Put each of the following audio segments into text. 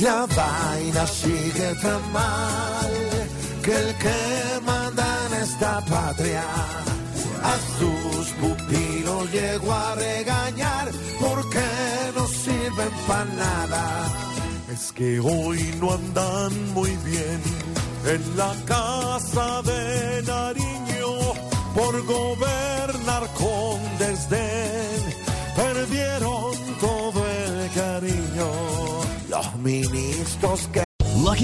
La vaina sigue tan mal que el que manda en esta patria a sus pupilos llegó a regañar porque no sirven para nada. Es que hoy no andan muy bien en la casa de Nariño por gobernar con desdén. suministros que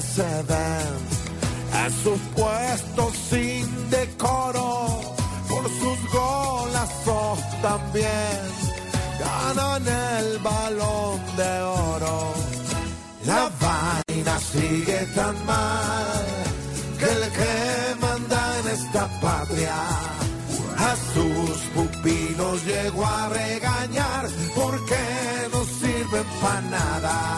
Se ven en sus puestos sin decoro, por sus golazos también ganan el balón de oro. La vaina sigue tan mal que el que manda en esta patria a sus pupilos llegó a regañar porque no sirven para nada.